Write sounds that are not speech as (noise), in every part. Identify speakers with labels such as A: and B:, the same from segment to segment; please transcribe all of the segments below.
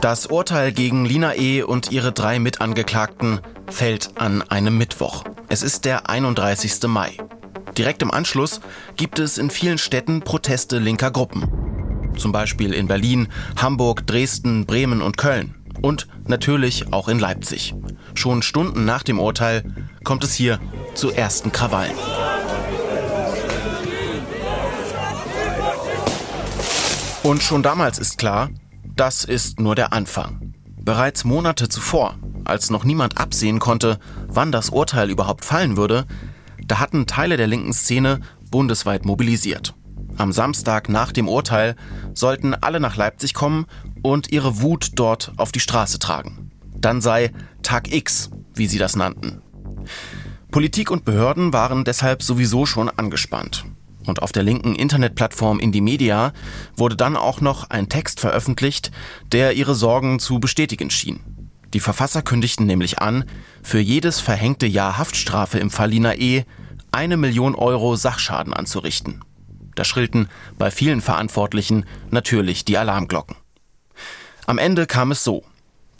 A: Das Urteil gegen Lina E. und ihre drei Mitangeklagten fällt an einem Mittwoch. Es ist der 31. Mai. Direkt im Anschluss gibt es in vielen Städten Proteste linker Gruppen. Zum Beispiel in Berlin, Hamburg, Dresden, Bremen und Köln. Und natürlich auch in Leipzig. Schon Stunden nach dem Urteil kommt es hier zu ersten Krawallen. Und schon damals ist klar, das ist nur der Anfang. Bereits Monate zuvor, als noch niemand absehen konnte, wann das Urteil überhaupt fallen würde, da hatten Teile der linken Szene bundesweit mobilisiert. Am Samstag nach dem Urteil sollten alle nach Leipzig kommen und ihre Wut dort auf die Straße tragen. Dann sei Tag X, wie sie das nannten. Politik und Behörden waren deshalb sowieso schon angespannt. Und auf der linken Internetplattform Indie Media wurde dann auch noch ein Text veröffentlicht, der ihre Sorgen zu bestätigen schien. Die Verfasser kündigten nämlich an, für jedes verhängte Jahr Haftstrafe im Fall Lina E. eine Million Euro Sachschaden anzurichten. Da schrillten bei vielen Verantwortlichen natürlich die Alarmglocken. Am Ende kam es so.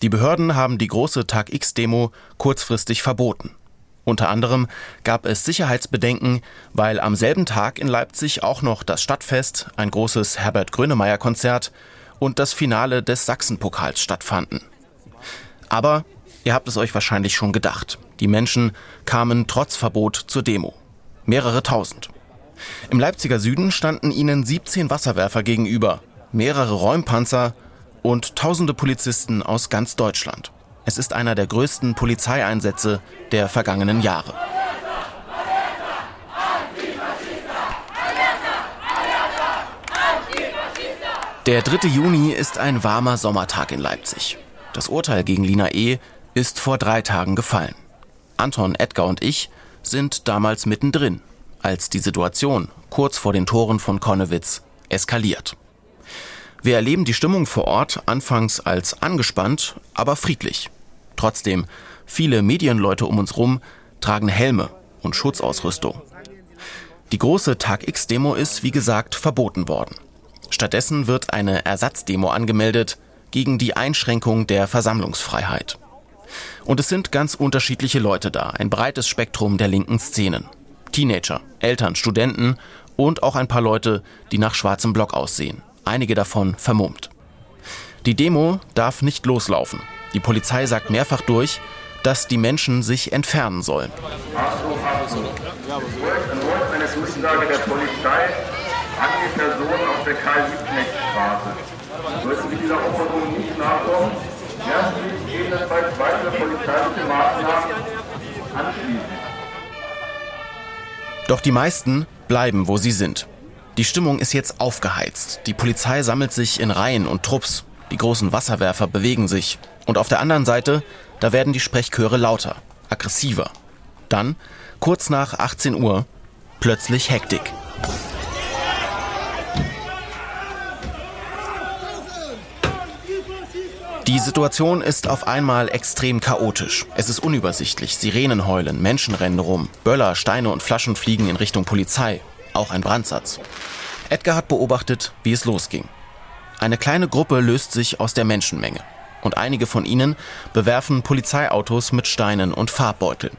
A: Die Behörden haben die große Tag X-Demo kurzfristig verboten. Unter anderem gab es Sicherheitsbedenken, weil am selben Tag in Leipzig auch noch das Stadtfest, ein großes Herbert Grönemeyer Konzert und das Finale des Sachsenpokals stattfanden. Aber ihr habt es euch wahrscheinlich schon gedacht. Die Menschen kamen trotz Verbot zur Demo. Mehrere tausend. Im Leipziger Süden standen ihnen 17 Wasserwerfer gegenüber, mehrere Räumpanzer und tausende Polizisten aus ganz Deutschland. Es ist einer der größten Polizeieinsätze der vergangenen Jahre. Der 3. Juni ist ein warmer Sommertag in Leipzig. Das Urteil gegen Lina E. ist vor drei Tagen gefallen. Anton, Edgar und ich sind damals mittendrin, als die Situation kurz vor den Toren von Konnewitz eskaliert. Wir erleben die Stimmung vor Ort anfangs als angespannt, aber friedlich. Trotzdem, viele Medienleute um uns rum tragen Helme und Schutzausrüstung. Die große Tag X-Demo ist, wie gesagt, verboten worden. Stattdessen wird eine Ersatzdemo angemeldet gegen die Einschränkung der Versammlungsfreiheit. Und es sind ganz unterschiedliche Leute da, ein breites Spektrum der linken Szenen. Teenager, Eltern, Studenten und auch ein paar Leute, die nach schwarzem Block aussehen einige davon vermummt. Die Demo darf nicht loslaufen. Die Polizei sagt mehrfach durch, dass die Menschen sich entfernen sollen. Doch die meisten bleiben, wo sie sind. Die Stimmung ist jetzt aufgeheizt. Die Polizei sammelt sich in Reihen und Trupps. Die großen Wasserwerfer bewegen sich. Und auf der anderen Seite, da werden die Sprechchöre lauter, aggressiver. Dann, kurz nach 18 Uhr, plötzlich Hektik. Die Situation ist auf einmal extrem chaotisch. Es ist unübersichtlich. Sirenen heulen, Menschen rennen rum, Böller, Steine und Flaschen fliegen in Richtung Polizei auch ein Brandsatz. Edgar hat beobachtet, wie es losging. Eine kleine Gruppe löst sich aus der Menschenmenge und einige von ihnen bewerfen Polizeiautos mit Steinen und Farbbeuteln.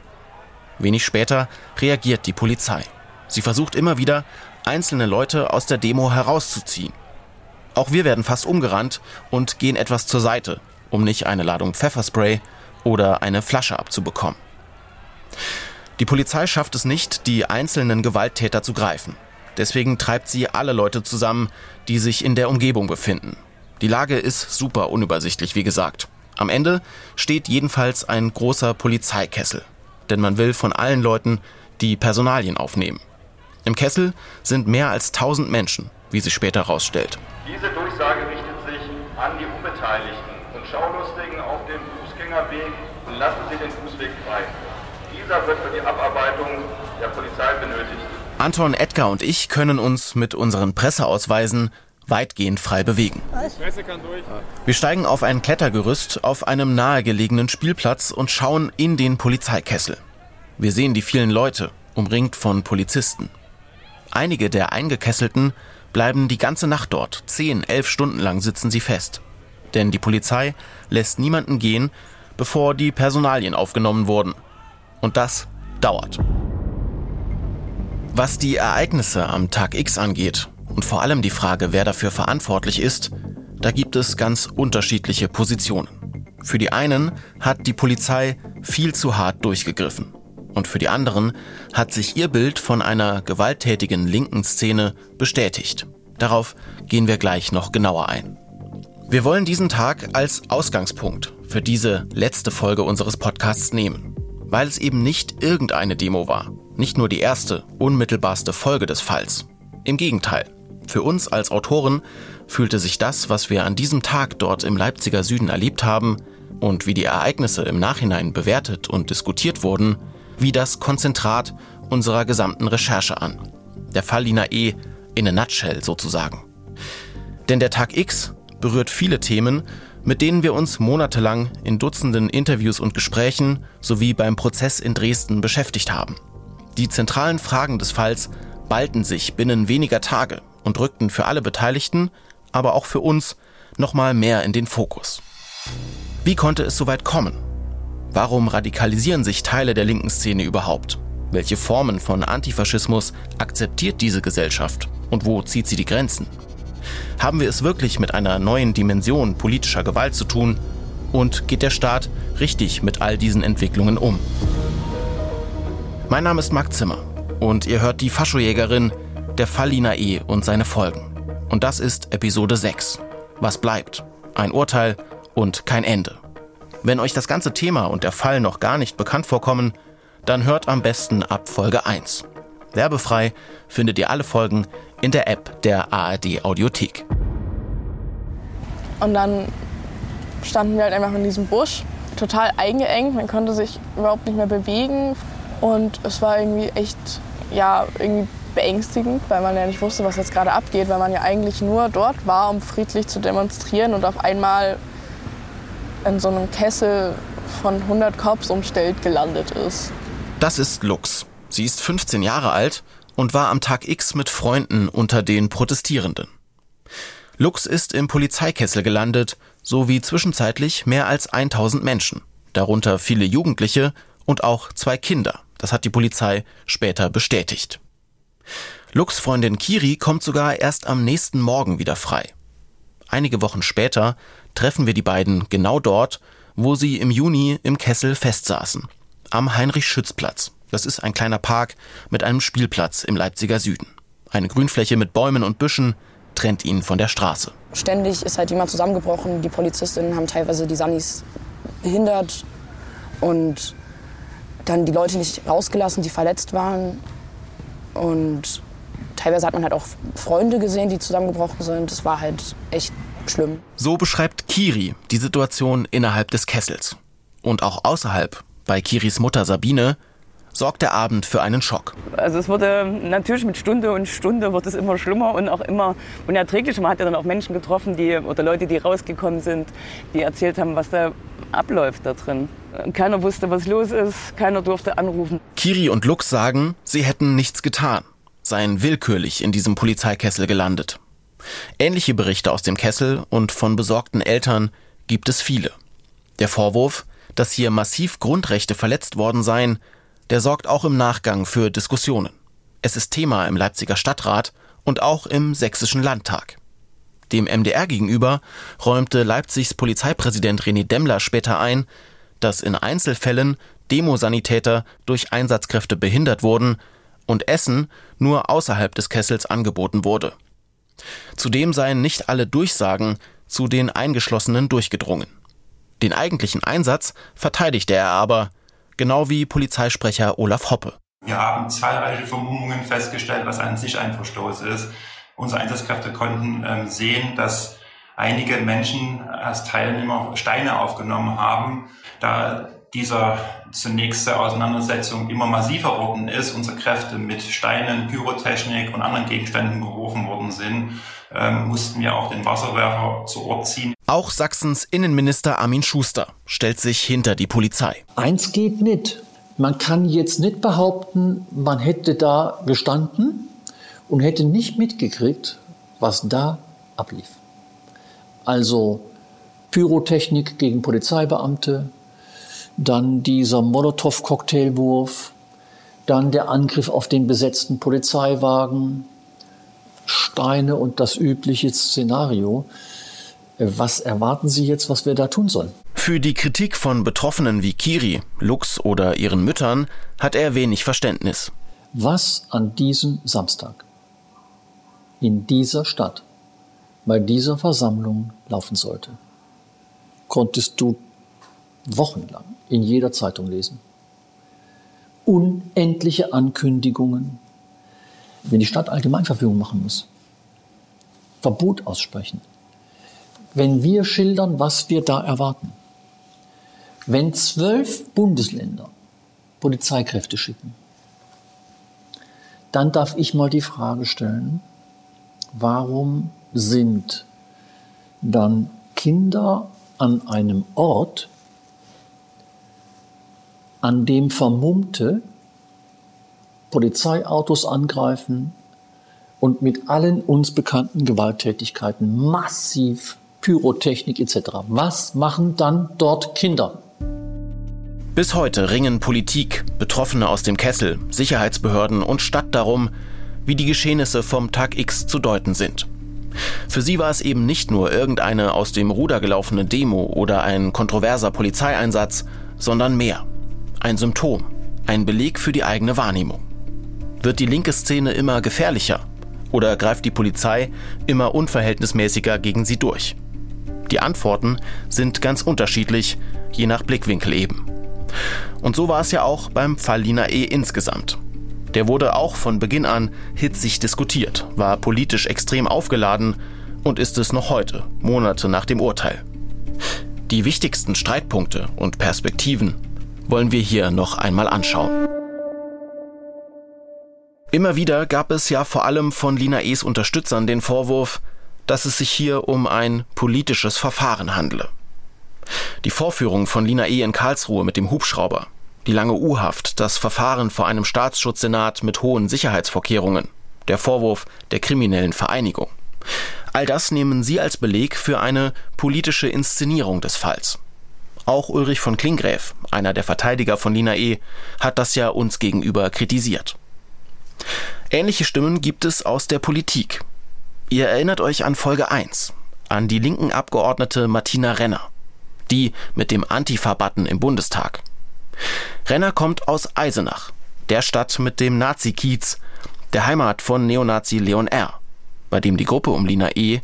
A: Wenig später reagiert die Polizei. Sie versucht immer wieder, einzelne Leute aus der Demo herauszuziehen. Auch wir werden fast umgerannt und gehen etwas zur Seite, um nicht eine Ladung Pfefferspray oder eine Flasche abzubekommen. Die Polizei schafft es nicht, die einzelnen Gewalttäter zu greifen. Deswegen treibt sie alle Leute zusammen, die sich in der Umgebung befinden. Die Lage ist super unübersichtlich, wie gesagt. Am Ende steht jedenfalls ein großer Polizeikessel. Denn man will von allen Leuten die Personalien aufnehmen. Im Kessel sind mehr als 1000 Menschen, wie sich später herausstellt. Diese Durchsage richtet sich an die Unbeteiligten und Schaulustigen auf dem Fußgängerweg und lassen Sie den. Dieser wird für die Abarbeitung der Polizei benötigt. Anton, Edgar und ich können uns mit unseren Presseausweisen weitgehend frei bewegen. Wir steigen auf ein Klettergerüst auf einem nahegelegenen Spielplatz und schauen in den Polizeikessel. Wir sehen die vielen Leute, umringt von Polizisten. Einige der Eingekesselten bleiben die ganze Nacht dort. Zehn, elf Stunden lang sitzen sie fest. Denn die Polizei lässt niemanden gehen, bevor die Personalien aufgenommen wurden. Und das dauert. Was die Ereignisse am Tag X angeht und vor allem die Frage, wer dafür verantwortlich ist, da gibt es ganz unterschiedliche Positionen. Für die einen hat die Polizei viel zu hart durchgegriffen. Und für die anderen hat sich ihr Bild von einer gewalttätigen linken Szene bestätigt. Darauf gehen wir gleich noch genauer ein. Wir wollen diesen Tag als Ausgangspunkt für diese letzte Folge unseres Podcasts nehmen, weil es eben nicht irgendeine Demo war, nicht nur die erste, unmittelbarste Folge des Falls. Im Gegenteil, für uns als Autoren fühlte sich das, was wir an diesem Tag dort im Leipziger Süden erlebt haben und wie die Ereignisse im Nachhinein bewertet und diskutiert wurden, wie das Konzentrat unserer gesamten Recherche an. Der Fall Lina E. in a nutshell sozusagen. Denn der Tag X berührt viele Themen, mit denen wir uns monatelang in Dutzenden Interviews und Gesprächen sowie beim Prozess in Dresden beschäftigt haben. Die zentralen Fragen des Falls ballten sich binnen weniger Tage und rückten für alle Beteiligten, aber auch für uns, nochmal mehr in den Fokus. Wie konnte es so weit kommen? Warum radikalisieren sich Teile der linken Szene überhaupt? Welche Formen von Antifaschismus akzeptiert diese Gesellschaft und wo zieht sie die Grenzen? Haben wir es wirklich mit einer neuen Dimension politischer Gewalt zu tun? Und geht der Staat richtig mit all diesen Entwicklungen um? Mein Name ist Marc Zimmer und ihr hört die Faschojägerin, der Fall E. und seine Folgen. Und das ist Episode 6. Was bleibt? Ein Urteil und kein Ende. Wenn euch das ganze Thema und der Fall noch gar nicht bekannt vorkommen, dann hört am besten ab Folge 1. Werbefrei findet ihr alle Folgen in der App der ARD Audiothek.
B: Und dann standen wir halt einfach in diesem Busch, total eingeengt, man konnte sich überhaupt nicht mehr bewegen und es war irgendwie echt, ja, irgendwie beängstigend, weil man ja nicht wusste, was jetzt gerade abgeht, weil man ja eigentlich nur dort war, um friedlich zu demonstrieren und auf einmal in so einem Kessel von 100 Cops umstellt gelandet ist.
A: Das ist Lux. Sie ist 15 Jahre alt und war am Tag X mit Freunden unter den Protestierenden. Lux ist im Polizeikessel gelandet, sowie zwischenzeitlich mehr als 1000 Menschen, darunter viele Jugendliche und auch zwei Kinder. Das hat die Polizei später bestätigt. Lux Freundin Kiri kommt sogar erst am nächsten Morgen wieder frei. Einige Wochen später treffen wir die beiden genau dort, wo sie im Juni im Kessel festsaßen. Am Heinrich-Schütz-Platz. Das ist ein kleiner Park mit einem Spielplatz im Leipziger Süden. Eine Grünfläche mit Bäumen und Büschen trennt ihn von der Straße.
C: Ständig ist halt jemand zusammengebrochen. Die Polizistinnen haben teilweise die Sannis behindert und dann die Leute nicht rausgelassen, die verletzt waren. Und teilweise hat man halt auch Freunde gesehen, die zusammengebrochen sind. Das war halt echt schlimm.
A: So beschreibt Kiri die Situation innerhalb des Kessels. Und auch außerhalb, bei Kiris Mutter Sabine, sorgt der Abend für einen Schock.
D: Also es wurde natürlich mit Stunde und Stunde wird es immer schlimmer und auch immer unerträglicher. Man hat ja dann auch Menschen getroffen, die oder Leute, die rausgekommen sind, die erzählt haben, was da abläuft da drin. Keiner wusste, was los ist, keiner durfte anrufen.
A: Kiri und Lux sagen, sie hätten nichts getan, seien willkürlich in diesem Polizeikessel gelandet. Ähnliche Berichte aus dem Kessel und von besorgten Eltern gibt es viele. Der Vorwurf, dass hier massiv Grundrechte verletzt worden seien, der sorgt auch im Nachgang für Diskussionen. Es ist Thema im Leipziger Stadtrat und auch im Sächsischen Landtag. Dem MDR gegenüber räumte Leipzigs Polizeipräsident René Demmler später ein, dass in Einzelfällen Demosanitäter durch Einsatzkräfte behindert wurden und Essen nur außerhalb des Kessels angeboten wurde. Zudem seien nicht alle Durchsagen zu den Eingeschlossenen durchgedrungen. Den eigentlichen Einsatz verteidigte er aber, genau wie Polizeisprecher Olaf Hoppe.
E: Wir haben zahlreiche Vermummungen festgestellt, was an sich ein Verstoß ist. Unsere Einsatzkräfte konnten ähm, sehen, dass einige Menschen als Teilnehmer Steine aufgenommen haben. Da dieser zunächste Auseinandersetzung immer massiver worden ist, unsere Kräfte mit Steinen, Pyrotechnik und anderen Gegenständen gerufen worden sind, ähm, mussten wir auch den Wasserwerfer zu Ort ziehen.
A: Auch Sachsens Innenminister Armin Schuster stellt sich hinter die Polizei.
F: Eins geht nicht. Man kann jetzt nicht behaupten, man hätte da gestanden und hätte nicht mitgekriegt, was da ablief. Also Pyrotechnik gegen Polizeibeamte, dann dieser Molotow-Cocktailwurf, dann der Angriff auf den besetzten Polizeiwagen, Steine und das übliche Szenario. Was erwarten Sie jetzt, was wir da tun sollen?
A: Für die Kritik von Betroffenen wie Kiri, Lux oder ihren Müttern hat er wenig Verständnis.
F: Was an diesem Samstag in dieser Stadt bei dieser Versammlung laufen sollte, konntest du wochenlang in jeder Zeitung lesen. Unendliche Ankündigungen, wenn die Stadt Allgemeinverfügung machen muss, Verbot aussprechen, wenn wir schildern, was wir da erwarten, wenn zwölf Bundesländer Polizeikräfte schicken, dann darf ich mal die Frage stellen, warum sind dann Kinder an einem Ort, an dem Vermummte Polizeiautos angreifen und mit allen uns bekannten Gewalttätigkeiten massiv Pyrotechnik etc. Was machen dann dort Kinder?
A: Bis heute ringen Politik, Betroffene aus dem Kessel, Sicherheitsbehörden und Stadt darum, wie die Geschehnisse vom Tag X zu deuten sind. Für sie war es eben nicht nur irgendeine aus dem Ruder gelaufene Demo oder ein kontroverser Polizeieinsatz, sondern mehr. Ein Symptom, ein Beleg für die eigene Wahrnehmung. Wird die linke Szene immer gefährlicher oder greift die Polizei immer unverhältnismäßiger gegen sie durch? Die Antworten sind ganz unterschiedlich, je nach Blickwinkel eben. Und so war es ja auch beim Fall Lina E. insgesamt. Der wurde auch von Beginn an hitzig diskutiert, war politisch extrem aufgeladen und ist es noch heute, Monate nach dem Urteil. Die wichtigsten Streitpunkte und Perspektiven wollen wir hier noch einmal anschauen. Immer wieder gab es ja vor allem von Lina E.s Unterstützern den Vorwurf, dass es sich hier um ein politisches Verfahren handle. Die Vorführung von Lina E. in Karlsruhe mit dem Hubschrauber, die lange U-Haft, das Verfahren vor einem Staatsschutzsenat mit hohen Sicherheitsvorkehrungen, der Vorwurf der kriminellen Vereinigung. All das nehmen Sie als Beleg für eine politische Inszenierung des Falls. Auch Ulrich von Klingräf, einer der Verteidiger von Lina E., hat das ja uns gegenüber kritisiert. Ähnliche Stimmen gibt es aus der Politik. Ihr erinnert euch an Folge 1, an die linken Abgeordnete Martina Renner die mit dem Antifa-Button im Bundestag. Renner kommt aus Eisenach, der Stadt mit dem Nazi-Kiez, der Heimat von Neonazi Leon R., bei dem die Gruppe um Lina E.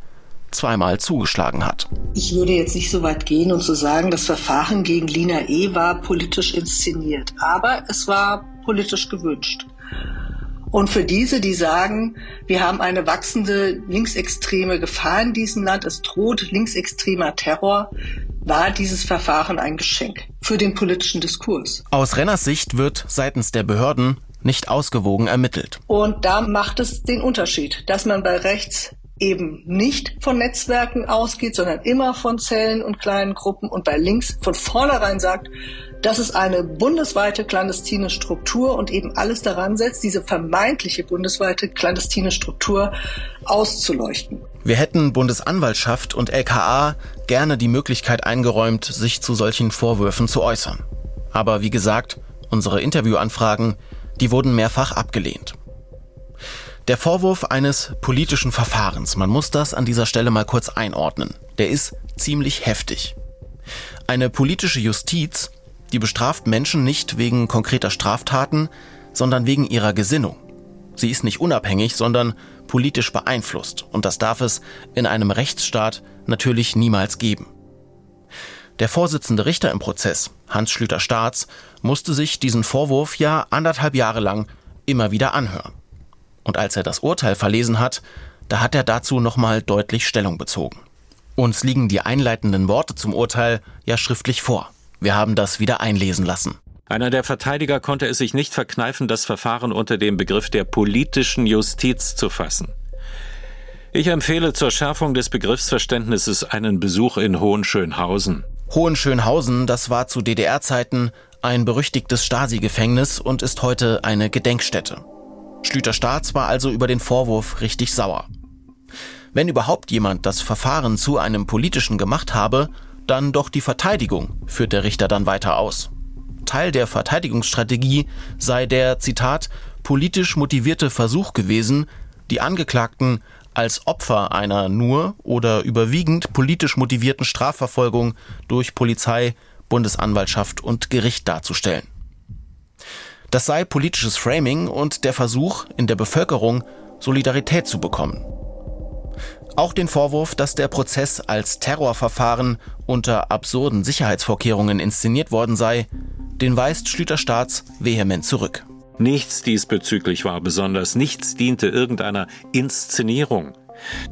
A: zweimal zugeschlagen hat.
G: Ich würde jetzt nicht so weit gehen und zu so sagen, das Verfahren gegen Lina E. war politisch inszeniert, aber es war politisch gewünscht. Und für diese, die sagen, wir haben eine wachsende linksextreme Gefahr in diesem Land, es droht linksextremer Terror, war dieses Verfahren ein Geschenk für den politischen Diskurs.
A: Aus Renners Sicht wird seitens der Behörden nicht ausgewogen ermittelt.
G: Und da macht es den Unterschied, dass man bei rechts eben nicht von Netzwerken ausgeht, sondern immer von Zellen und kleinen Gruppen und bei links von vornherein sagt, das ist eine bundesweite clandestine Struktur und eben alles daran setzt, diese vermeintliche bundesweite clandestine Struktur auszuleuchten.
A: Wir hätten Bundesanwaltschaft und LKA gerne die Möglichkeit eingeräumt, sich zu solchen Vorwürfen zu äußern. Aber wie gesagt, unsere Interviewanfragen, die wurden mehrfach abgelehnt. Der Vorwurf eines politischen Verfahrens, man muss das an dieser Stelle mal kurz einordnen, der ist ziemlich heftig. Eine politische Justiz die bestraft Menschen nicht wegen konkreter Straftaten, sondern wegen ihrer Gesinnung. Sie ist nicht unabhängig, sondern politisch beeinflusst. Und das darf es in einem Rechtsstaat natürlich niemals geben. Der Vorsitzende Richter im Prozess, Hans Schlüter-Staats, musste sich diesen Vorwurf ja anderthalb Jahre lang immer wieder anhören. Und als er das Urteil verlesen hat, da hat er dazu nochmal deutlich Stellung bezogen. Uns liegen die einleitenden Worte zum Urteil ja schriftlich vor. Wir haben das wieder einlesen lassen.
H: Einer der Verteidiger konnte es sich nicht verkneifen, das Verfahren unter dem Begriff der politischen Justiz zu fassen. Ich empfehle zur Schärfung des Begriffsverständnisses einen Besuch in Hohenschönhausen.
A: Hohenschönhausen, das war zu DDR-Zeiten ein berüchtigtes Stasi-Gefängnis und ist heute eine Gedenkstätte. Schlüter Staats war also über den Vorwurf richtig sauer. Wenn überhaupt jemand das Verfahren zu einem politischen gemacht habe, dann doch die Verteidigung, führt der Richter dann weiter aus. Teil der Verteidigungsstrategie sei der, Zitat, politisch motivierte Versuch gewesen, die Angeklagten als Opfer einer nur oder überwiegend politisch motivierten Strafverfolgung durch Polizei, Bundesanwaltschaft und Gericht darzustellen. Das sei politisches Framing und der Versuch, in der Bevölkerung Solidarität zu bekommen. Auch den Vorwurf, dass der Prozess als Terrorverfahren unter absurden Sicherheitsvorkehrungen inszeniert worden sei, den weist Schlüter Staats vehement zurück.
H: Nichts diesbezüglich war besonders, nichts diente irgendeiner Inszenierung.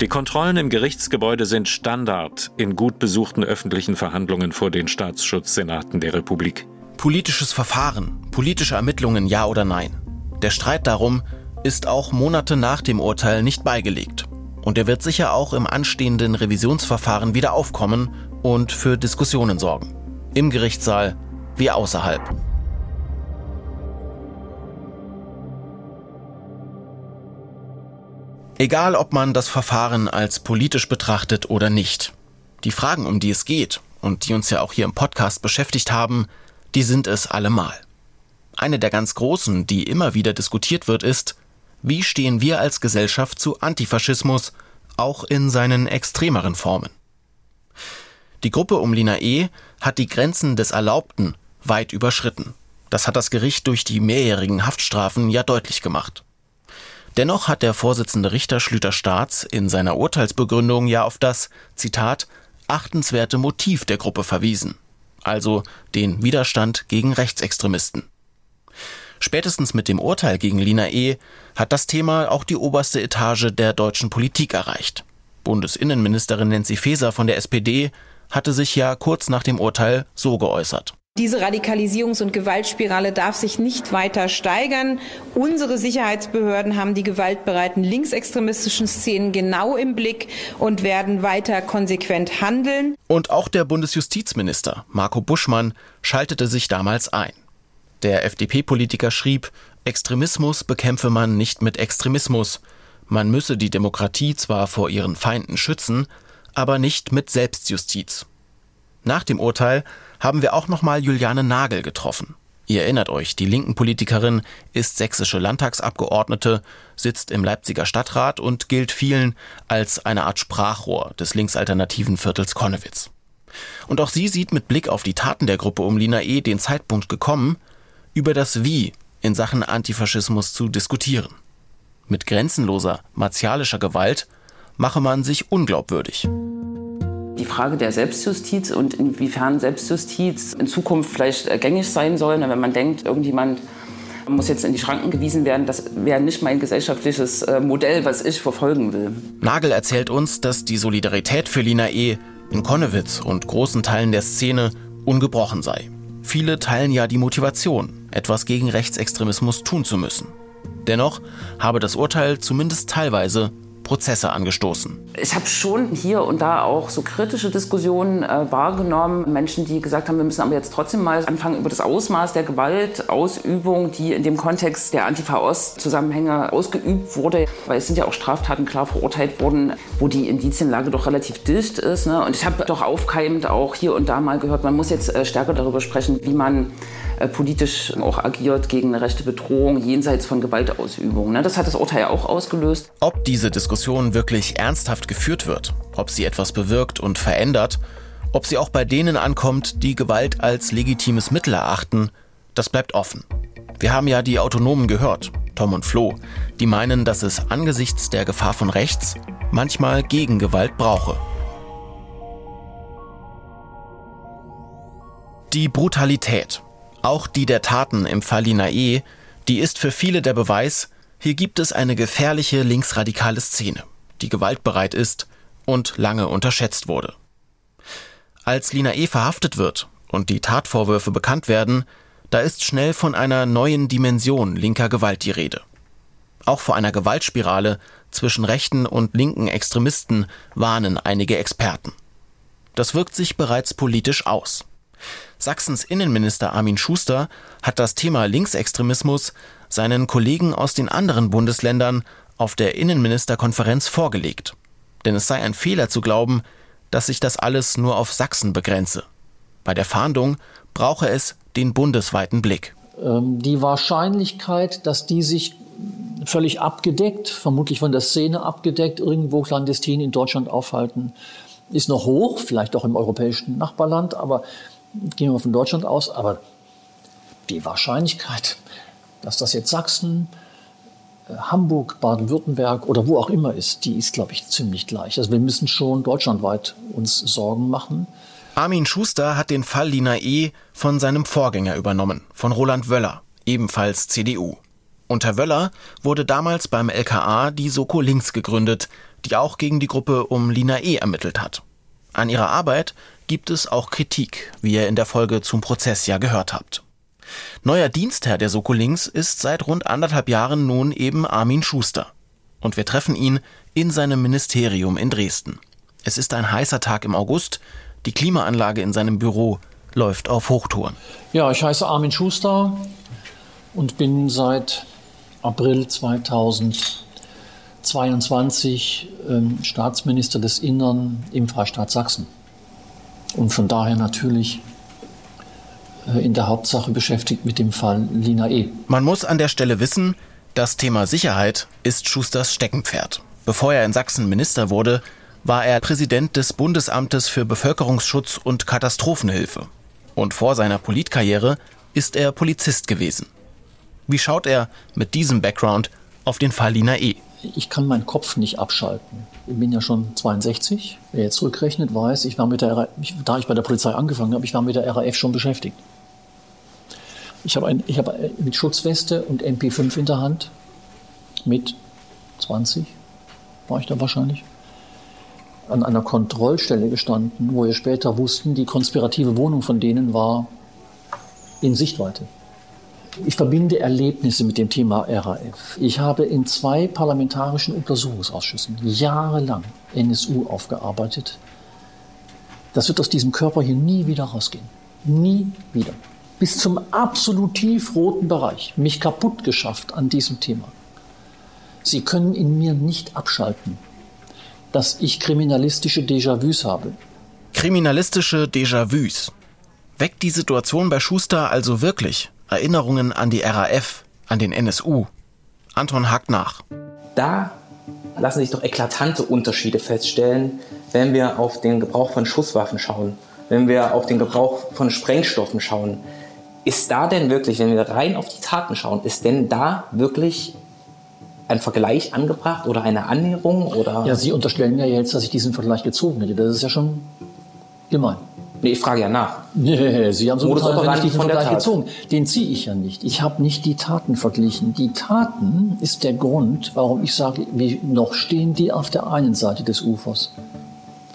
H: Die Kontrollen im Gerichtsgebäude sind Standard in gut besuchten öffentlichen Verhandlungen vor den Staatsschutzsenaten der Republik.
A: Politisches Verfahren, politische Ermittlungen ja oder nein. Der Streit darum ist auch Monate nach dem Urteil nicht beigelegt. Und er wird sicher auch im anstehenden Revisionsverfahren wieder aufkommen und für Diskussionen sorgen. Im Gerichtssaal wie außerhalb. Egal, ob man das Verfahren als politisch betrachtet oder nicht. Die Fragen, um die es geht und die uns ja auch hier im Podcast beschäftigt haben, die sind es allemal. Eine der ganz großen, die immer wieder diskutiert wird, ist, wie stehen wir als Gesellschaft zu Antifaschismus, auch in seinen extremeren Formen? Die Gruppe um Lina E. hat die Grenzen des Erlaubten weit überschritten. Das hat das Gericht durch die mehrjährigen Haftstrafen ja deutlich gemacht. Dennoch hat der Vorsitzende Richter Schlüter Staats in seiner Urteilsbegründung ja auf das, Zitat, achtenswerte Motiv der Gruppe verwiesen, also den Widerstand gegen Rechtsextremisten. Spätestens mit dem Urteil gegen Lina E. hat das Thema auch die oberste Etage der deutschen Politik erreicht. Bundesinnenministerin Nancy Faeser von der SPD hatte sich ja kurz nach dem Urteil so geäußert.
I: Diese Radikalisierungs- und Gewaltspirale darf sich nicht weiter steigern. Unsere Sicherheitsbehörden haben die gewaltbereiten linksextremistischen Szenen genau im Blick und werden weiter konsequent handeln.
A: Und auch der Bundesjustizminister Marco Buschmann schaltete sich damals ein. Der FDP-Politiker schrieb, Extremismus bekämpfe man nicht mit Extremismus. Man müsse die Demokratie zwar vor ihren Feinden schützen, aber nicht mit Selbstjustiz. Nach dem Urteil haben wir auch nochmal Juliane Nagel getroffen. Ihr erinnert euch, die linken Politikerin ist sächsische Landtagsabgeordnete, sitzt im Leipziger Stadtrat und gilt vielen als eine Art Sprachrohr des linksalternativen Viertels Konnewitz. Und auch sie sieht mit Blick auf die Taten der Gruppe um Lina E. den Zeitpunkt gekommen, über das Wie in Sachen Antifaschismus zu diskutieren. Mit grenzenloser, martialischer Gewalt mache man sich unglaubwürdig.
C: Die Frage der Selbstjustiz und inwiefern Selbstjustiz in Zukunft vielleicht äh, gängig sein soll, wenn man denkt, irgendjemand muss jetzt in die Schranken gewiesen werden, das wäre nicht mein gesellschaftliches äh, Modell, was ich verfolgen will.
A: Nagel erzählt uns, dass die Solidarität für Lina E. in Konnewitz und großen Teilen der Szene ungebrochen sei. Viele teilen ja die Motivation, etwas gegen Rechtsextremismus tun zu müssen. Dennoch habe das Urteil zumindest teilweise Prozesse angestoßen.
C: Ich habe schon hier und da auch so kritische Diskussionen äh, wahrgenommen. Menschen, die gesagt haben, wir müssen aber jetzt trotzdem mal anfangen, über das Ausmaß der Gewaltausübung, die in dem Kontext der Antifa-Ost-Zusammenhänge ausgeübt wurde. Weil es sind ja auch Straftaten klar verurteilt worden, wo die Indizienlage doch relativ dicht ist. Ne? Und ich habe doch aufkeimend auch hier und da mal gehört, man muss jetzt äh, stärker darüber sprechen, wie man politisch auch agiert gegen eine rechte Bedrohung jenseits von Gewaltausübung. Ne? Das hat das Urteil auch ausgelöst.
A: Ob diese Diskussion wirklich ernsthaft geführt wird, ob sie etwas bewirkt und verändert, ob sie auch bei denen ankommt, die Gewalt als legitimes Mittel erachten, das bleibt offen. Wir haben ja die Autonomen gehört, Tom und Flo, die meinen, dass es angesichts der Gefahr von rechts manchmal Gegengewalt brauche. Die Brutalität, auch die der Taten im Fall Linae, die ist für viele der Beweis, hier gibt es eine gefährliche linksradikale Szene, die gewaltbereit ist und lange unterschätzt wurde. Als Linae verhaftet wird und die Tatvorwürfe bekannt werden, da ist schnell von einer neuen Dimension linker Gewalt die Rede. Auch vor einer Gewaltspirale zwischen rechten und linken Extremisten warnen einige Experten. Das wirkt sich bereits politisch aus. Sachsens Innenminister Armin Schuster hat das Thema Linksextremismus seinen Kollegen aus den anderen Bundesländern auf der Innenministerkonferenz vorgelegt. Denn es sei ein Fehler zu glauben, dass sich das alles nur auf Sachsen begrenze. Bei der Fahndung brauche es den bundesweiten Blick.
F: Ähm, die Wahrscheinlichkeit, dass die sich völlig abgedeckt, vermutlich von der Szene abgedeckt, irgendwo clandestin in Deutschland aufhalten, ist noch hoch, vielleicht auch im europäischen Nachbarland, aber gehen wir von Deutschland aus. Aber die Wahrscheinlichkeit, dass das jetzt Sachsen, äh, Hamburg, Baden-Württemberg oder wo auch immer ist, die ist, glaube ich, ziemlich gleich. Also wir müssen schon deutschlandweit uns Sorgen machen.
A: Armin Schuster hat den Fall Lina E. von seinem Vorgänger übernommen, von Roland Wöller, ebenfalls CDU. Unter Wöller wurde damals beim LKA die Soko Links gegründet, die auch gegen die Gruppe um Lina E. ermittelt hat. An ihrer Arbeit gibt es auch Kritik, wie ihr in der Folge zum Prozess ja gehört habt. Neuer Dienstherr der Soko Links ist seit rund anderthalb Jahren nun eben Armin Schuster. Und wir treffen ihn in seinem Ministerium in Dresden. Es ist ein heißer Tag im August. Die Klimaanlage in seinem Büro läuft auf Hochtouren.
F: Ja, ich heiße Armin Schuster und bin seit April 2022 ähm, Staatsminister des Innern im Freistaat Sachsen. Und von daher natürlich äh, in der Hauptsache beschäftigt mit dem Fall Lina E.
A: Man muss an der Stelle wissen, das Thema Sicherheit ist Schusters Steckenpferd. Bevor er in Sachsen Minister wurde, war er Präsident des Bundesamtes für Bevölkerungsschutz und Katastrophenhilfe. Und vor seiner Politkarriere ist er Polizist gewesen. Wie schaut er mit diesem Background auf den Fall Lina E?
F: Ich kann meinen Kopf nicht abschalten. Ich bin ja schon 62. Wer jetzt zurückrechnet, weiß, ich war mit der RAF, da ich bei der Polizei angefangen habe, ich war mit der RAF schon beschäftigt. Ich habe, ein, ich habe mit Schutzweste und MP5 in der Hand, mit 20 war ich da wahrscheinlich, an einer Kontrollstelle gestanden, wo wir später wussten, die konspirative Wohnung von denen war in Sichtweite. Ich verbinde Erlebnisse mit dem Thema RAF. Ich habe in zwei parlamentarischen Untersuchungsausschüssen jahrelang NSU aufgearbeitet. Das wird aus diesem Körper hier nie wieder rausgehen. Nie wieder bis zum absolut tiefroten Bereich mich kaputt geschafft an diesem Thema. Sie können in mir nicht abschalten, dass ich kriminalistische Déjà-vus habe.
A: Kriminalistische Déjà-vus. Weckt die Situation bei Schuster also wirklich Erinnerungen an die RAF, an den NSU? Anton hakt nach.
J: Da lassen sich doch eklatante Unterschiede feststellen, wenn wir auf den Gebrauch von Schusswaffen schauen, wenn wir auf den Gebrauch von Sprengstoffen schauen, ist da denn wirklich, wenn wir rein auf die Taten schauen, ist denn da wirklich ein Vergleich angebracht oder eine Annäherung? Oder?
F: Ja, Sie unterstellen ja jetzt, dass ich diesen Vergleich gezogen hätte. Das ist ja schon gemein.
J: Nee, ich frage ja nach.
F: Nee, Sie haben so Modus wenn ich diesen Vergleich gezogen. Den ziehe ich ja nicht. Ich habe nicht die Taten verglichen. Die Taten ist der Grund, warum ich sage, wie noch stehen die auf der einen Seite des Ufers.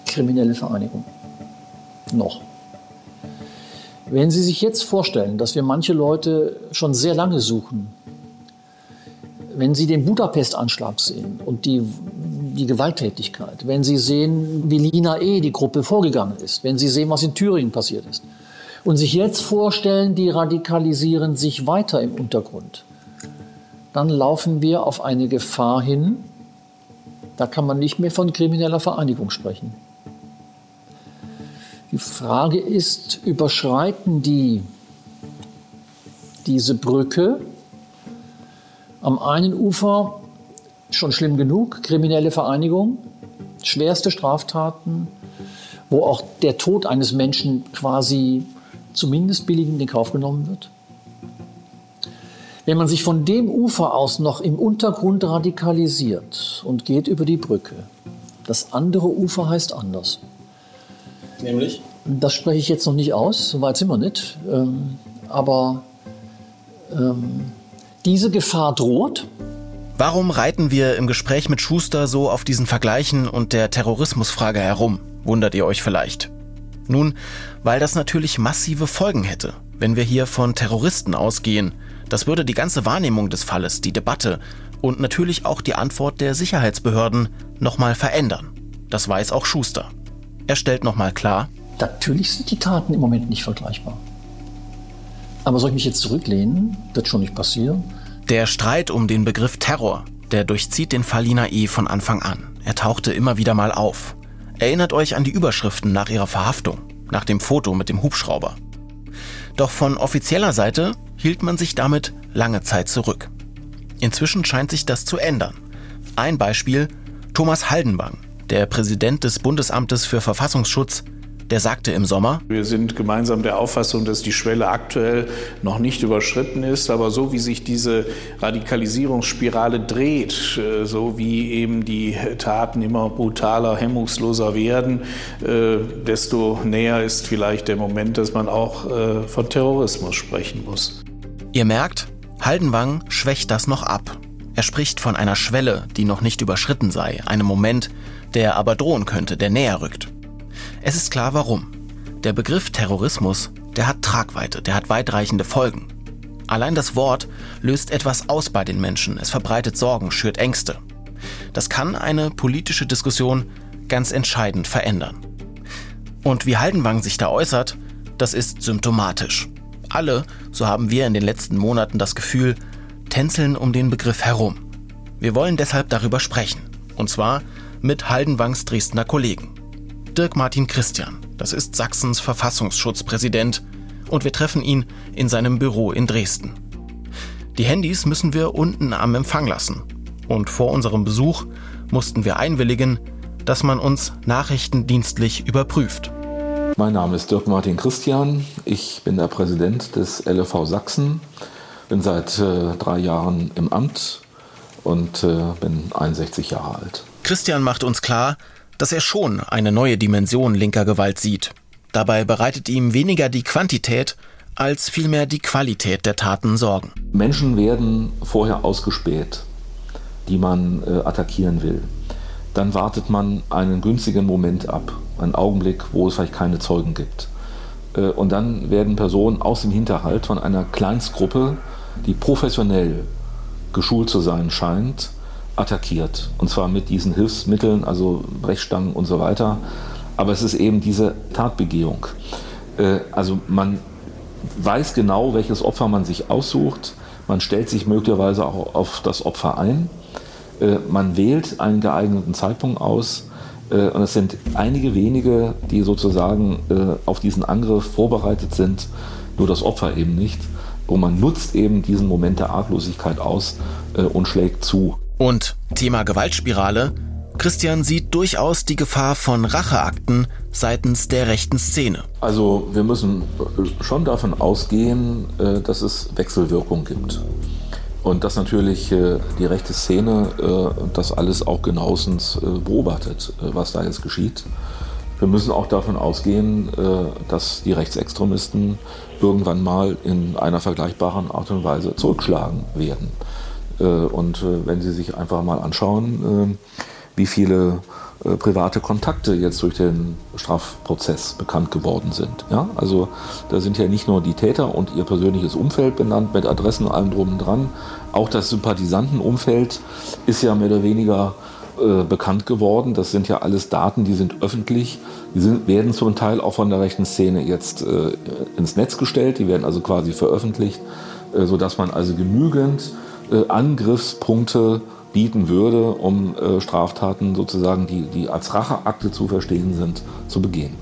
F: Kriminelle Vereinigung. Noch. Wenn Sie sich jetzt vorstellen, dass wir manche Leute schon sehr lange suchen, wenn Sie den Budapest-Anschlag sehen und die, die Gewalttätigkeit, wenn Sie sehen, wie Lina E., die Gruppe, vorgegangen ist, wenn Sie sehen, was in Thüringen passiert ist, und sich jetzt vorstellen, die radikalisieren sich weiter im Untergrund, dann laufen wir auf eine Gefahr hin, da kann man nicht mehr von krimineller Vereinigung sprechen. Die Frage ist, überschreiten die diese Brücke am einen Ufer schon schlimm genug, kriminelle Vereinigung, schwerste Straftaten, wo auch der Tod eines Menschen quasi zumindest billigend in Kauf genommen wird. Wenn man sich von dem Ufer aus noch im Untergrund radikalisiert und geht über die Brücke, das andere Ufer heißt anders.
J: Nämlich?
F: Das spreche ich jetzt noch nicht aus, so weit sind wir nicht. Ähm, aber ähm, diese Gefahr droht.
A: Warum reiten wir im Gespräch mit Schuster so auf diesen Vergleichen und der Terrorismusfrage herum, wundert ihr euch vielleicht. Nun, weil das natürlich massive Folgen hätte, wenn wir hier von Terroristen ausgehen. Das würde die ganze Wahrnehmung des Falles, die Debatte und natürlich auch die Antwort der Sicherheitsbehörden nochmal verändern. Das weiß auch Schuster. Er stellt nochmal klar,
F: natürlich sind die Taten im Moment nicht vergleichbar. Aber soll ich mich jetzt zurücklehnen? Wird schon nicht passieren.
A: Der Streit um den Begriff Terror, der durchzieht den Fall Lina E. von Anfang an. Er tauchte immer wieder mal auf. Erinnert euch an die Überschriften nach ihrer Verhaftung, nach dem Foto mit dem Hubschrauber. Doch von offizieller Seite hielt man sich damit lange Zeit zurück. Inzwischen scheint sich das zu ändern. Ein Beispiel Thomas Haldenwang, der Präsident des Bundesamtes für Verfassungsschutz, der sagte im Sommer,
K: wir sind gemeinsam der Auffassung, dass die Schwelle aktuell noch nicht überschritten ist, aber so wie sich diese Radikalisierungsspirale dreht, äh, so wie eben die Taten immer brutaler, hemmungsloser werden, äh, desto näher ist vielleicht der Moment, dass man auch äh, von Terrorismus sprechen muss.
A: Ihr merkt, Haldenwang schwächt das noch ab. Er spricht von einer Schwelle, die noch nicht überschritten sei, einem Moment, der aber drohen könnte, der näher rückt. Es ist klar warum. Der Begriff Terrorismus, der hat Tragweite, der hat weitreichende Folgen. Allein das Wort löst etwas aus bei den Menschen, es verbreitet Sorgen, schürt Ängste. Das kann eine politische Diskussion ganz entscheidend verändern. Und wie Haldenwang sich da äußert, das ist symptomatisch. Alle, so haben wir in den letzten Monaten das Gefühl, tänzeln um den Begriff herum. Wir wollen deshalb darüber sprechen. Und zwar mit Haldenwangs Dresdner Kollegen. Dirk Martin Christian, das ist Sachsens Verfassungsschutzpräsident, und wir treffen ihn in seinem Büro in Dresden. Die Handys müssen wir unten am Empfang lassen. Und vor unserem Besuch mussten wir einwilligen, dass man uns nachrichtendienstlich überprüft.
L: Mein Name ist Dirk Martin Christian. Ich bin der Präsident des LFV Sachsen. Bin seit äh, drei Jahren im Amt und äh, bin 61 Jahre alt.
A: Christian macht uns klar, dass er schon eine neue Dimension linker Gewalt sieht. Dabei bereitet ihm weniger die Quantität als vielmehr die Qualität der Taten Sorgen.
L: Menschen werden vorher ausgespäht, die man äh, attackieren will. Dann wartet man einen günstigen Moment ab, einen Augenblick, wo es vielleicht keine Zeugen gibt. Äh, und dann werden Personen aus dem Hinterhalt von einer Kleinstgruppe, die professionell geschult zu sein scheint, attackiert. Und zwar mit diesen Hilfsmitteln, also Brechstangen und so weiter. Aber es ist eben diese Tatbegehung. Äh, also man weiß genau, welches Opfer man sich aussucht. Man stellt sich möglicherweise auch auf das Opfer ein. Äh, man wählt einen geeigneten Zeitpunkt aus. Äh, und es sind einige wenige, die sozusagen auf diesen Angriff vorbereitet sind, nur das Opfer eben nicht. Und man nutzt eben diesen Moment der Arglosigkeit aus und schlägt zu.
A: Und Thema Gewaltspirale. Christian sieht durchaus die Gefahr von Racheakten seitens der rechten Szene.
L: Also wir müssen schon davon ausgehen, äh, dass es Wechselwirkung gibt. Und dass natürlich äh, die rechte Szene äh, das alles auch genauestens beobachtet, was da jetzt geschieht. Wir müssen auch davon ausgehen, dass die Rechtsextremisten irgendwann mal in einer vergleichbaren Art und Weise zurückschlagen werden. Äh, und äh, wenn Sie sich einfach mal anschauen, äh, wie viele private Kontakte jetzt durch den Strafprozess bekannt geworden sind. Ja? Also da sind ja nicht nur die Täter und ihr persönliches Umfeld benannt mit Adressen allem drum und dran, auch das Sympathisantenumfeld ist ja mehr oder weniger äh, bekannt geworden. Das sind ja alles Daten, die sind öffentlich, die sind, werden zum Teil auch von der rechten Szene jetzt äh, ins Netz gestellt, die werden also quasi veröffentlicht, äh, sodass man also genügend äh, Angriffspunkte bieten würde, um äh, Straftaten sozusagen, die, die als Racheakte zu verstehen sind, zu begehen.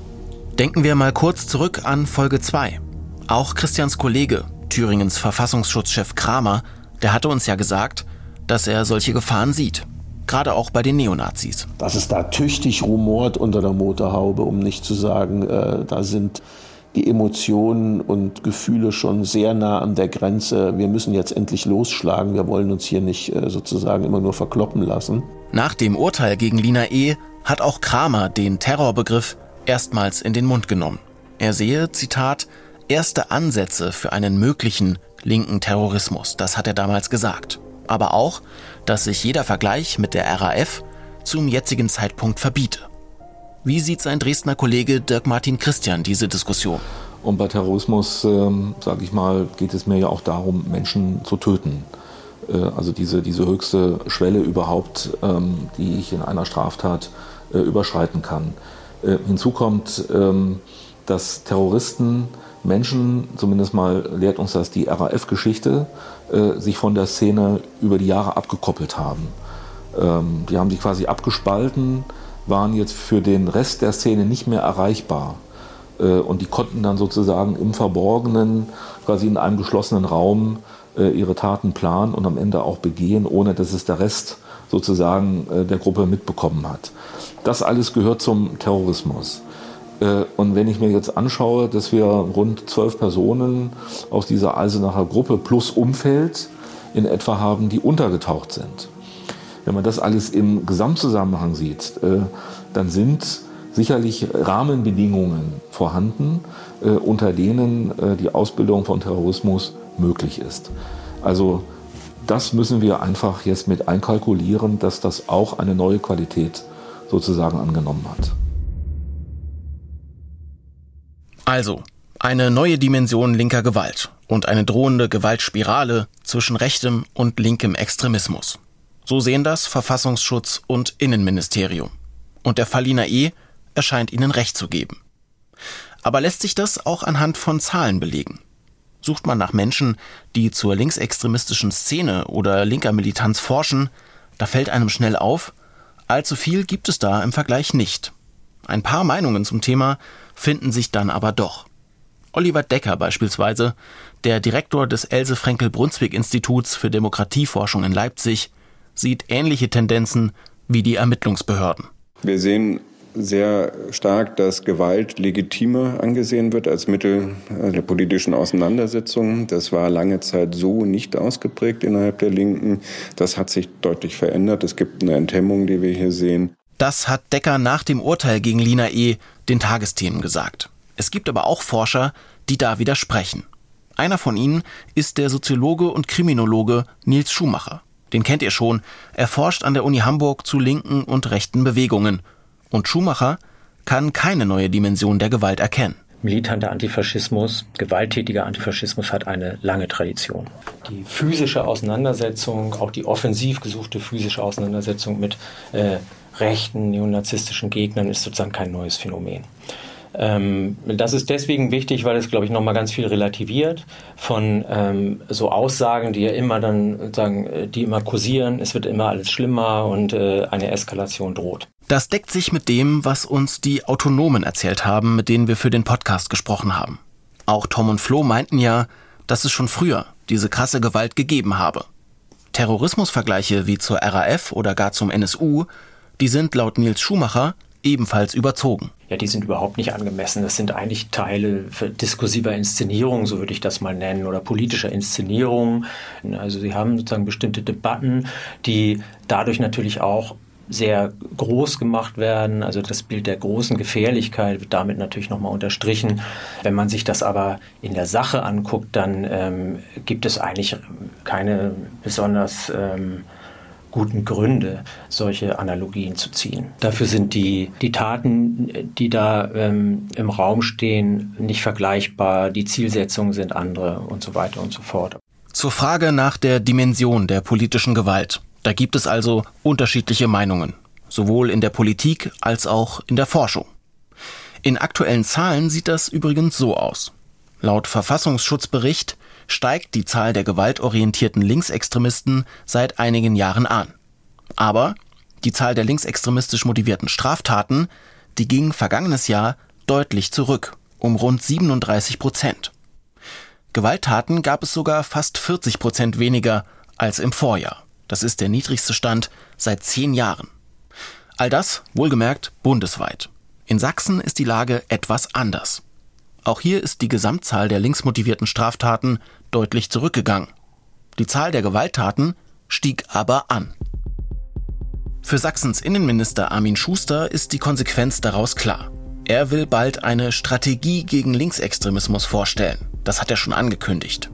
A: Denken wir mal kurz zurück an Folge 2. Auch Christians Kollege, Thüringens Verfassungsschutzchef Kramer, der hatte uns ja gesagt, dass er solche Gefahren sieht. Gerade auch bei den Neonazis.
M: Dass es da tüchtig rumort unter der Motorhaube, um nicht zu sagen, äh, da sind die Emotionen und Gefühle schon sehr nah an der Grenze. Wir müssen jetzt endlich losschlagen. Wir wollen uns hier nicht äh, sozusagen immer nur verkloppen lassen.
A: Nach dem Urteil gegen Lina E. hat auch Kramer den Terrorbegriff erstmals in den Mund genommen. Er sehe, Zitat, erste Ansätze für einen möglichen linken Terrorismus. Das hat er damals gesagt. Aber auch, dass sich jeder Vergleich mit der RAF zum jetzigen Zeitpunkt verbiete. Wie sieht sein Dresdner Kollege Dirk Martin Christian diese Diskussion?
L: Und bei Terrorismus, ähm, sage ich mal, geht es mir ja auch darum, Menschen zu töten. Äh, also diese, diese höchste Schwelle überhaupt, ähm, die ich in einer Straftat äh, überschreiten kann. Äh, hinzu kommt, ähm, dass Terroristen Menschen, zumindest mal lehrt uns das die RAF-Geschichte, äh, sich von der Szene über die Jahre abgekoppelt haben. Ähm, die haben sich quasi abgespalten waren jetzt für den Rest der Szene nicht mehr erreichbar. Äh, und die konnten dann sozusagen im Verborgenen, quasi in einem geschlossenen Raum, äh, ihre Taten planen und am Ende auch begehen, ohne dass es der Rest sozusagen äh, der Gruppe mitbekommen hat. Das alles gehört zum Terrorismus. Und wenn ich mir jetzt anschaue, dass wir rund zwölf Personen aus dieser Eisenacher Gruppe plus Umfeld in etwa haben, die untergetaucht sind. Wenn man das alles im Gesamtzusammenhang sieht, dann sind sicherlich Rahmenbedingungen vorhanden, äh, unter denen äh, die Ausbildung von Terrorismus möglich ist. Also das müssen wir einfach jetzt mit einkalkulieren, dass das auch eine neue Qualität sozusagen angenommen hat.
A: Also, eine neue Dimension linker Gewalt und eine drohende Gewaltspirale zwischen rechtem und linkem Extremismus. So sehen das Verfassungsschutz und Innenministerium. Und der Fall Lina E erscheint ihnen recht zu geben. Aber lässt sich das auch anhand von Zahlen belegen? Sucht man nach Menschen, die zur linksextremistischen Szene oder linker Militanz forschen, da fällt einem schnell auf, allzu viel gibt es da im Vergleich nicht. Ein paar Meinungen zum Thema finden sich dann aber doch. Oliver Decker beispielsweise, der Direktor des Else Frenkel Brunswick Instituts für Demokratieforschung in Leipzig, sieht ähnliche Tendenzen wie die Ermittlungsbehörden.
N: Wir sehen sehr stark, dass Gewalt legitimer angesehen wird als Mittel der politischen Auseinandersetzung. Das war lange Zeit so nicht ausgeprägt innerhalb der Linken. Das hat sich deutlich verändert. Es gibt eine Enthemmung, die wir hier sehen.
A: Das hat Decker nach dem Urteil gegen Lina E. den Tagesthemen gesagt. Es gibt aber auch Forscher, die da widersprechen. Einer von ihnen ist der Soziologe und Kriminologe Nils Schumacher. Den kennt ihr schon. Er forscht an der Uni Hamburg zu linken und rechten Bewegungen und Schumacher kann keine neue Dimension der Gewalt erkennen.
O: Militanter Antifaschismus, gewalttätiger Antifaschismus hat eine lange Tradition. Die physische Auseinandersetzung, auch die offensiv gesuchte physische Auseinandersetzung mit äh, rechten neonazistischen Gegnern ist sozusagen kein neues Phänomen. Ähm, das ist deswegen wichtig, weil es, glaube ich, nochmal ganz viel relativiert von ähm, so Aussagen, die ja immer dann sagen, äh, die immer kursieren, es wird immer alles schlimmer und äh, eine Eskalation droht.
A: Das deckt sich mit dem, was uns die Autonomen erzählt haben, mit denen wir für den Podcast gesprochen haben. Auch Tom und Flo meinten ja, dass es schon früher diese krasse Gewalt gegeben habe. Terrorismusvergleiche wie zur RAF oder gar zum NSU, die sind laut Nils Schumacher ebenfalls überzogen.
O: Ja, die sind überhaupt nicht angemessen. Das sind eigentlich Teile diskursiver Inszenierung, so würde ich das mal nennen, oder politischer Inszenierung. Also sie haben sozusagen bestimmte Debatten, die dadurch natürlich auch sehr groß gemacht werden. Also das Bild der großen Gefährlichkeit wird damit natürlich nochmal unterstrichen. Wenn man sich das aber in der Sache anguckt, dann ähm, gibt es eigentlich keine besonders ähm, guten Gründe, solche Analogien zu ziehen. Dafür sind die, die Taten, die da ähm, im Raum stehen, nicht vergleichbar, die Zielsetzungen sind andere und so weiter und so fort.
A: Zur Frage nach der Dimension der politischen Gewalt. Da gibt es also unterschiedliche Meinungen, sowohl in der Politik als auch in der Forschung. In aktuellen Zahlen sieht das übrigens so aus. Laut Verfassungsschutzbericht steigt die Zahl der gewaltorientierten Linksextremisten seit einigen Jahren an. Aber die Zahl der linksextremistisch motivierten Straftaten, die ging vergangenes Jahr deutlich zurück, um rund 37 Prozent. Gewalttaten gab es sogar fast 40 Prozent weniger als im Vorjahr. Das ist der niedrigste Stand seit zehn Jahren. All das, wohlgemerkt, bundesweit. In Sachsen ist die Lage etwas anders. Auch hier ist die Gesamtzahl der linksmotivierten Straftaten deutlich zurückgegangen. Die Zahl der Gewalttaten stieg aber an. Für Sachsens Innenminister Armin Schuster ist die Konsequenz daraus klar. Er will bald eine Strategie gegen Linksextremismus vorstellen. Das hat er schon angekündigt.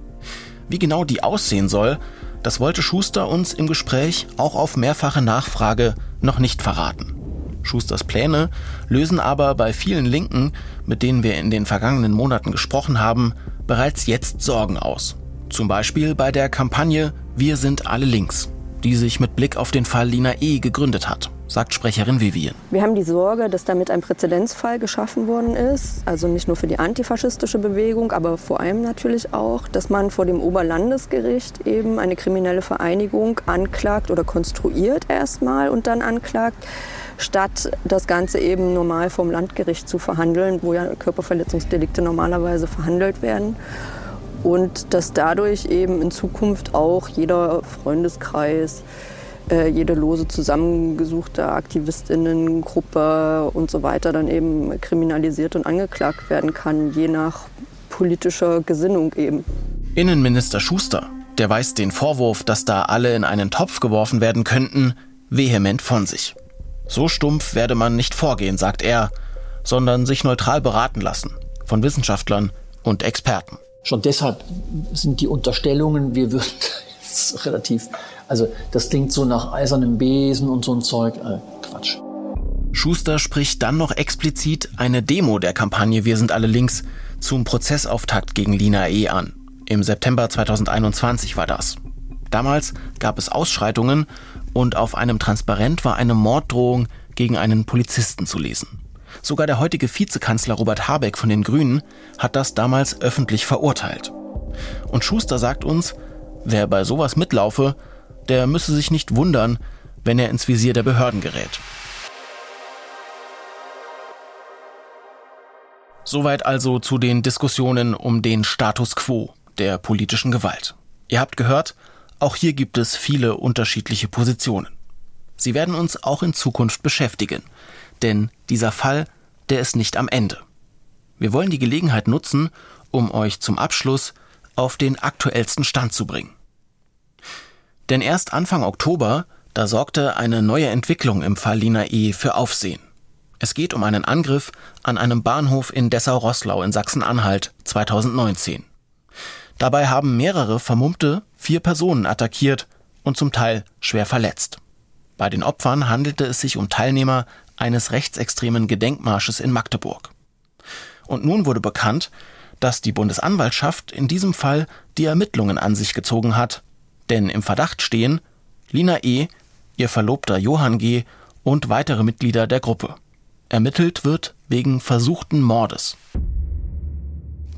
A: Wie genau die aussehen soll, das wollte Schuster uns im Gespräch auch auf mehrfache Nachfrage noch nicht verraten. Schusters Pläne lösen aber bei vielen Linken, mit denen wir in den vergangenen Monaten gesprochen haben, bereits jetzt Sorgen aus. Zum Beispiel bei der Kampagne Wir sind alle links, die sich mit Blick auf den Fall Lina E. gegründet hat. sagt Sprecherin Vivien.
P: Wir haben die Sorge, dass damit ein Präzedenzfall geschaffen worden ist. Also nicht nur für die antifaschistische Bewegung, aber vor allem natürlich auch, dass man vor dem Oberlandesgericht eben eine kriminelle Vereinigung anklagt oder konstruiert erstmal und dann anklagt statt das Ganze eben normal vom Landgericht zu verhandeln, wo ja Körperverletzungsdelikte normalerweise verhandelt werden. Und dass dadurch eben in Zukunft auch jeder Freundeskreis, äh, jede lose zusammengesuchte Aktivistinnengruppe und so weiter dann eben kriminalisiert und angeklagt werden kann, je nach politischer Gesinnung eben.
A: Innenminister Schuster, der weist den Vorwurf, dass da alle in einen Topf geworfen werden könnten, vehement von sich. So stumpf werde man nicht vorgehen, sagt er, sondern sich neutral beraten lassen von Wissenschaftlern und Experten.
F: Schon deshalb sind die Unterstellungen, wir würden (laughs) relativ, also das klingt so nach eisernem Besen und so ein Zeug, äh, Quatsch.
A: Schuster spricht dann noch explizit eine Demo der Kampagne Wir sind alle links zum Prozessauftakt gegen Lina E. an. Im September 2021 war das. Damals gab es Ausschreitungen und auf einem Transparent war eine Morddrohung gegen einen Polizisten zu lesen. Sogar der heutige Vizekanzler Robert Habeck von den Grünen hat das damals öffentlich verurteilt. Und Schuster sagt uns, wer bei sowas mitlaufe, der müsse sich nicht wundern, wenn er ins Visier der Behörden gerät. Soweit also zu den Diskussionen um den Status quo der politischen Gewalt. Ihr habt gehört, auch hier gibt es viele unterschiedliche Positionen. Sie werden uns auch in Zukunft beschäftigen, denn dieser Fall, der ist nicht am Ende. Wir wollen die Gelegenheit nutzen, um euch zum Abschluss auf den aktuellsten Stand zu bringen. Denn erst Anfang Oktober, da sorgte eine neue Entwicklung im Fall Lina E. für Aufsehen. Es geht um einen Angriff an einem Bahnhof in Dessau-Rosslau in Sachsen-Anhalt 2019. Dabei haben mehrere Vermummte vier Personen attackiert und zum Teil schwer verletzt. Bei den Opfern handelte es sich um Teilnehmer eines rechtsextremen Gedenkmarsches in Magdeburg. Und nun wurde bekannt, dass die Bundesanwaltschaft in diesem Fall die Ermittlungen an sich gezogen hat, denn im Verdacht stehen Lina E., ihr Verlobter Johann G. und weitere Mitglieder der Gruppe. Ermittelt wird wegen versuchten Mordes.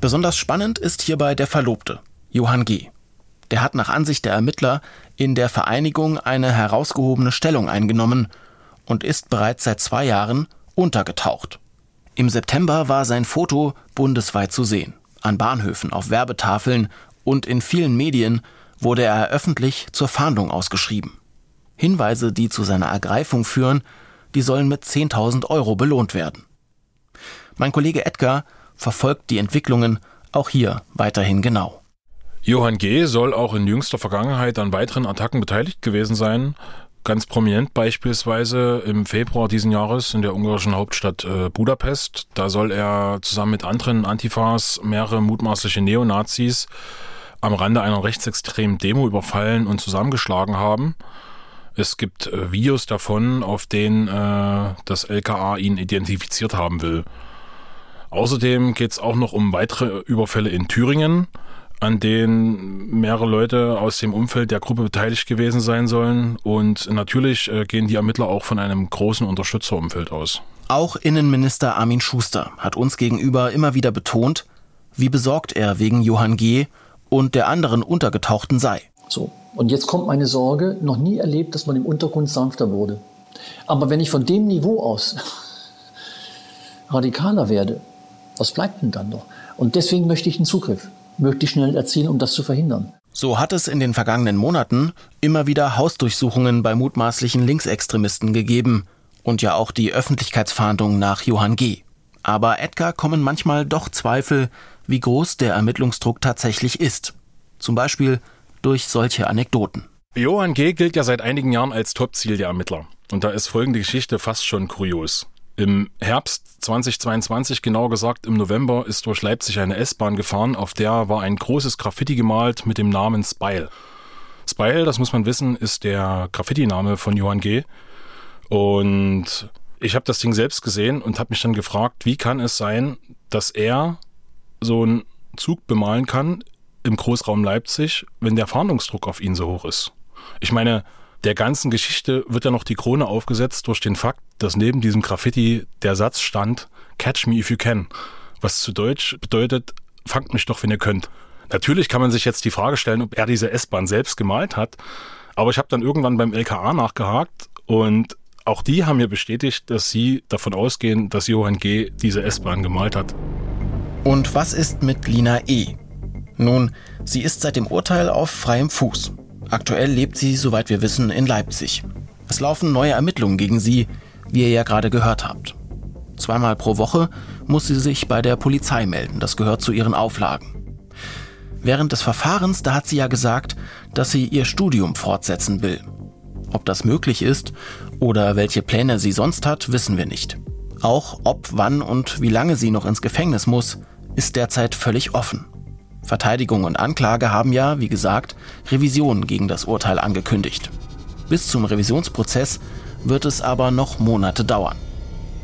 A: Besonders spannend ist hierbei der Verlobte, Johann G. Der hat nach Ansicht der Ermittler in der Vereinigung eine herausgehobene Stellung eingenommen und ist bereits seit zwei Jahren untergetaucht. Im September war sein Foto bundesweit zu sehen, an Bahnhöfen, auf Werbetafeln und in vielen Medien wurde er öffentlich zur Fahndung ausgeschrieben. Hinweise, die zu seiner Ergreifung führen, die sollen mit 10.000 Euro belohnt werden. Mein Kollege Edgar verfolgt die Entwicklungen auch hier weiterhin genau.
Q: Johann G. soll auch in jüngster Vergangenheit an weiteren Attacken beteiligt gewesen sein. Ganz prominent beispielsweise im Februar diesen Jahres in der ungarischen Hauptstadt äh, Budapest. Da soll er zusammen mit anderen Antifas mehrere mutmaßliche Neonazis am Rande einer rechtsextremen Demo überfallen und zusammengeschlagen haben. Es gibt äh, Videos davon, auf denen äh, das LKA ihn identifiziert haben will. Außerdem geht es auch noch um weitere Überfälle in Thüringen, an denen mehrere Leute aus dem Umfeld der Gruppe beteiligt gewesen sein sollen. Und natürlich äh, gehen die Ermittler auch von einem großen Unterstützerumfeld aus.
A: Auch Innenminister Armin Schuster hat uns gegenüber immer wieder betont, wie besorgt er wegen Johann G. und der anderen Untergetauchten sei.
F: So, und jetzt kommt meine Sorge, noch nie erlebt, dass man im Untergrund sanfter wurde. Aber wenn ich von dem Niveau aus (laughs) radikaler werde, was bleibt denn dann noch? Und deswegen möchte ich einen Zugriff, möchte ich schnell erzielen, um das zu verhindern.
A: So hat es in den vergangenen Monaten immer wieder Hausdurchsuchungen bei mutmaßlichen Linksextremisten gegeben und ja auch die Öffentlichkeitsfahndung nach Johann G. Aber Edgar kommen manchmal doch Zweifel, wie groß der Ermittlungsdruck tatsächlich ist. Zum Beispiel durch solche Anekdoten.
Q: Johann G. gilt ja seit einigen Jahren als Topziel der Ermittler. Und da ist folgende Geschichte fast schon kurios. Im Herbst 2022, genau gesagt im November, ist durch Leipzig eine S-Bahn gefahren, auf der war ein großes Graffiti gemalt mit dem Namen Spile. Spile, das muss man wissen, ist der Graffiti-Name von Johann G. Und ich habe das Ding selbst gesehen und habe mich dann gefragt, wie kann es sein, dass er so einen Zug bemalen kann im Großraum Leipzig, wenn der Fahndungsdruck auf ihn so hoch ist. Ich meine, Der ganzen Geschichte wird ja noch die Krone aufgesetzt durch den Fakt, dass neben diesem Graffiti der Satz stand, Catch me if you can, was zu Deutsch bedeutet, fangt mich doch, wenn ihr könnt. Natürlich kann man sich jetzt die Frage stellen, ob er diese S-Bahn selbst gemalt hat, aber ich habe dann irgendwann beim LKA nachgehakt und auch die haben mir bestätigt, dass sie davon ausgehen, dass Johann G. diese S-Bahn gemalt hat.
A: Und was ist mit Lina E.? Nun, sie ist seit dem Urteil auf freiem Fuß. Aktuell lebt sie, soweit wir wissen, in Leipzig. Es laufen neue Ermittlungen gegen sie, wie ihr ja gerade gehört habt. Zweimal pro Woche muss sie sich bei der Polizei melden, das gehört zu ihren Auflagen. Während des Verfahrens, da hat sie ja gesagt, dass sie ihr Studium fortsetzen will. Ob das möglich ist oder welche Pläne sie sonst hat, wissen wir nicht. Auch ob, wann und wie lange sie noch ins Gefängnis muss, ist derzeit völlig offen. Verteidigung und Anklage haben ja, wie gesagt, Revision gegen das Urteil angekündigt. Bis zum Revisionsprozess wird es aber noch Monate dauern.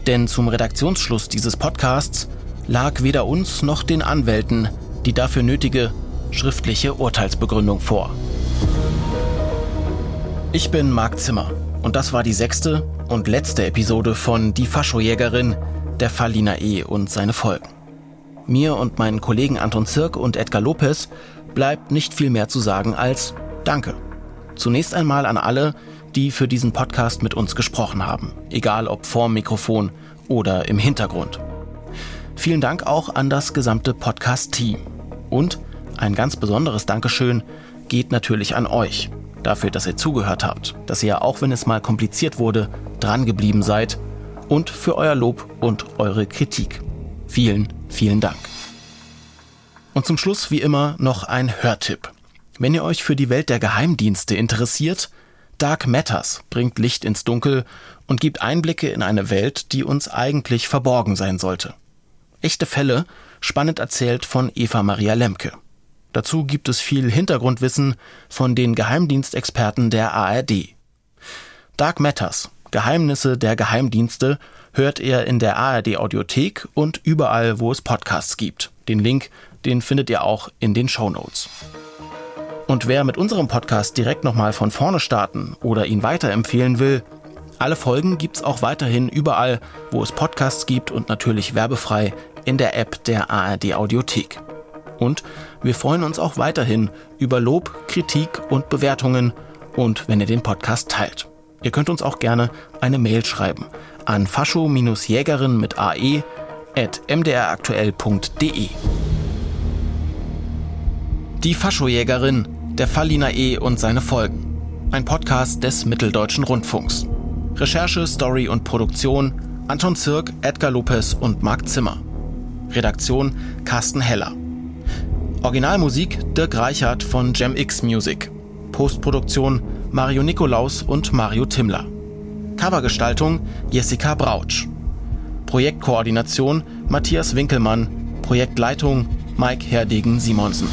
A: Denn zum Redaktionsschluss dieses Podcasts lag weder uns noch den Anwälten die dafür nötige schriftliche Urteilsbegründung vor. Ich bin Marc Zimmer und das war die sechste und letzte Episode von Die Faschojägerin, der Fall Lina E. und seine Folgen. Mir und meinen Kollegen Anton Zirk und Edgar Lopez bleibt nicht viel mehr zu sagen als Danke. Zunächst einmal an alle, die für diesen Podcast mit uns gesprochen haben, egal ob vorm Mikrofon oder im Hintergrund. Vielen Dank auch an das gesamte Podcast-Team. Und ein ganz besonderes Dankeschön geht natürlich an euch, dafür, dass ihr zugehört habt, dass ihr, auch wenn es mal kompliziert wurde, dran geblieben seid und für euer Lob und eure Kritik. Vielen, vielen Dank. Und zum Schluss wie immer noch ein Hörtipp. Wenn ihr euch für die Welt der Geheimdienste interessiert, Dark Matters bringt Licht ins Dunkel und gibt Einblicke in eine Welt, die uns eigentlich verborgen sein sollte. Echte Fälle, spannend erzählt von Eva Maria Lemke. Dazu gibt es viel Hintergrundwissen von den Geheimdienstexperten der ARD. Dark Matters, Geheimnisse der Geheimdienste hört ihr in der ARD Audiothek und überall, wo es Podcasts gibt. Den Link, den findet ihr auch in den Show Notes. Und wer mit unserem Podcast direkt nochmal von vorne starten oder ihn weiterempfehlen will, alle Folgen gibt's auch weiterhin überall, wo es Podcasts gibt und natürlich werbefrei in der App der ARD Audiothek. Und wir freuen uns auch weiterhin über Lob, Kritik und Bewertungen und wenn ihr den Podcast teilt. Ihr könnt uns auch gerne eine Mail schreiben an fascho-jägerin mit ae at mdraktuell.de. Die Faschojägerin, der Falliner E und seine Folgen. Ein Podcast des Mitteldeutschen Rundfunks. Recherche, Story und Produktion Anton Zirk, Edgar Lopez und Marc Zimmer. Redaktion Carsten Heller. Originalmusik Dirk Reichert von GemX Music. Postproduktion Mario Nikolaus und Mario Timmler. Covergestaltung Jessica Brautsch. Projektkoordination Matthias Winkelmann. Projektleitung Mike Herdegen Simonsen.